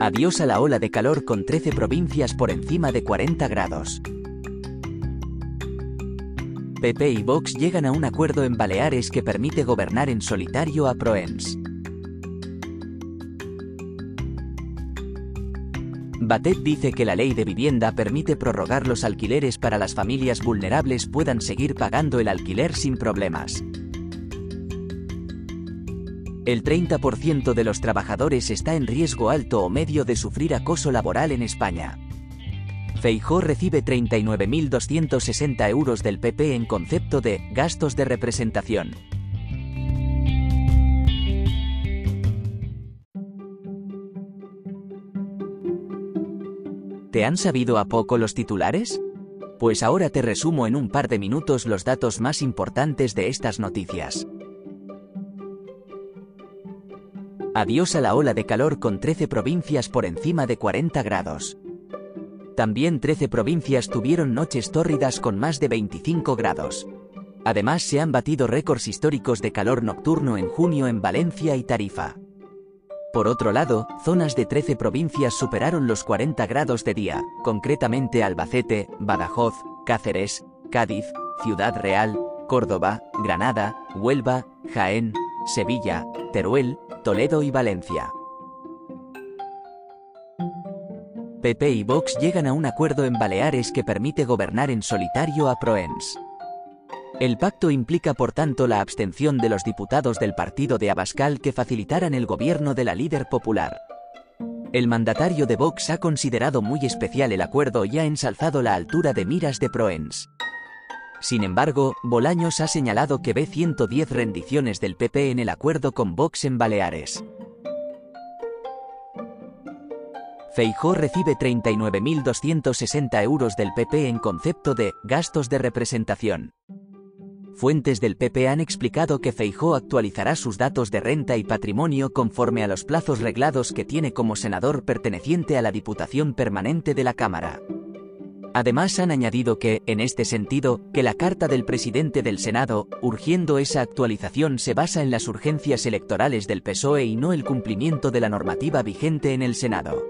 Adiós a la ola de calor con 13 provincias por encima de 40 grados. PP y Vox llegan a un acuerdo en Baleares que permite gobernar en solitario a Proens. Batet dice que la ley de vivienda permite prorrogar los alquileres para las familias vulnerables puedan seguir pagando el alquiler sin problemas. El 30% de los trabajadores está en riesgo alto o medio de sufrir acoso laboral en España. Feijó recibe 39.260 euros del PP en concepto de gastos de representación. ¿Te han sabido a poco los titulares? Pues ahora te resumo en un par de minutos los datos más importantes de estas noticias. Adiós a la ola de calor con 13 provincias por encima de 40 grados. También 13 provincias tuvieron noches tórridas con más de 25 grados. Además se han batido récords históricos de calor nocturno en junio en Valencia y Tarifa. Por otro lado, zonas de 13 provincias superaron los 40 grados de día, concretamente Albacete, Badajoz, Cáceres, Cádiz, Ciudad Real, Córdoba, Granada, Huelva, Jaén, Sevilla, Teruel, Toledo y Valencia. PP y Vox llegan a un acuerdo en Baleares que permite gobernar en solitario a Proens. El pacto implica por tanto la abstención de los diputados del partido de Abascal que facilitaran el gobierno de la líder popular. El mandatario de Vox ha considerado muy especial el acuerdo y ha ensalzado la altura de miras de Proens. Sin embargo, Bolaños ha señalado que ve 110 rendiciones del PP en el acuerdo con Vox en Baleares. Feijó recibe 39.260 euros del PP en concepto de gastos de representación. Fuentes del PP han explicado que Feijó actualizará sus datos de renta y patrimonio conforme a los plazos reglados que tiene como senador perteneciente a la Diputación Permanente de la Cámara. Además han añadido que, en este sentido, que la carta del presidente del Senado, urgiendo esa actualización, se basa en las urgencias electorales del PSOE y no el cumplimiento de la normativa vigente en el Senado.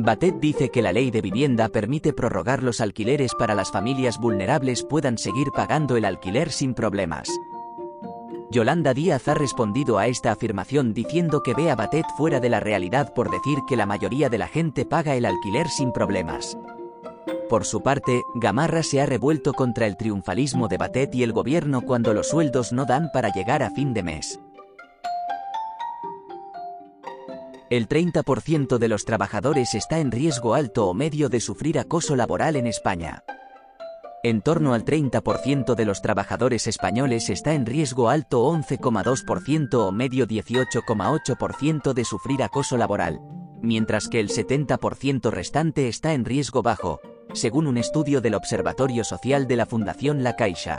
Batet dice que la ley de vivienda permite prorrogar los alquileres para las familias vulnerables puedan seguir pagando el alquiler sin problemas. Yolanda Díaz ha respondido a esta afirmación diciendo que ve a Batet fuera de la realidad por decir que la mayoría de la gente paga el alquiler sin problemas. Por su parte, Gamarra se ha revuelto contra el triunfalismo de Batet y el gobierno cuando los sueldos no dan para llegar a fin de mes. El 30% de los trabajadores está en riesgo alto o medio de sufrir acoso laboral en España. En torno al 30% de los trabajadores españoles está en riesgo alto 11,2% o medio 18,8% de sufrir acoso laboral, mientras que el 70% restante está en riesgo bajo, según un estudio del Observatorio Social de la Fundación La Caixa.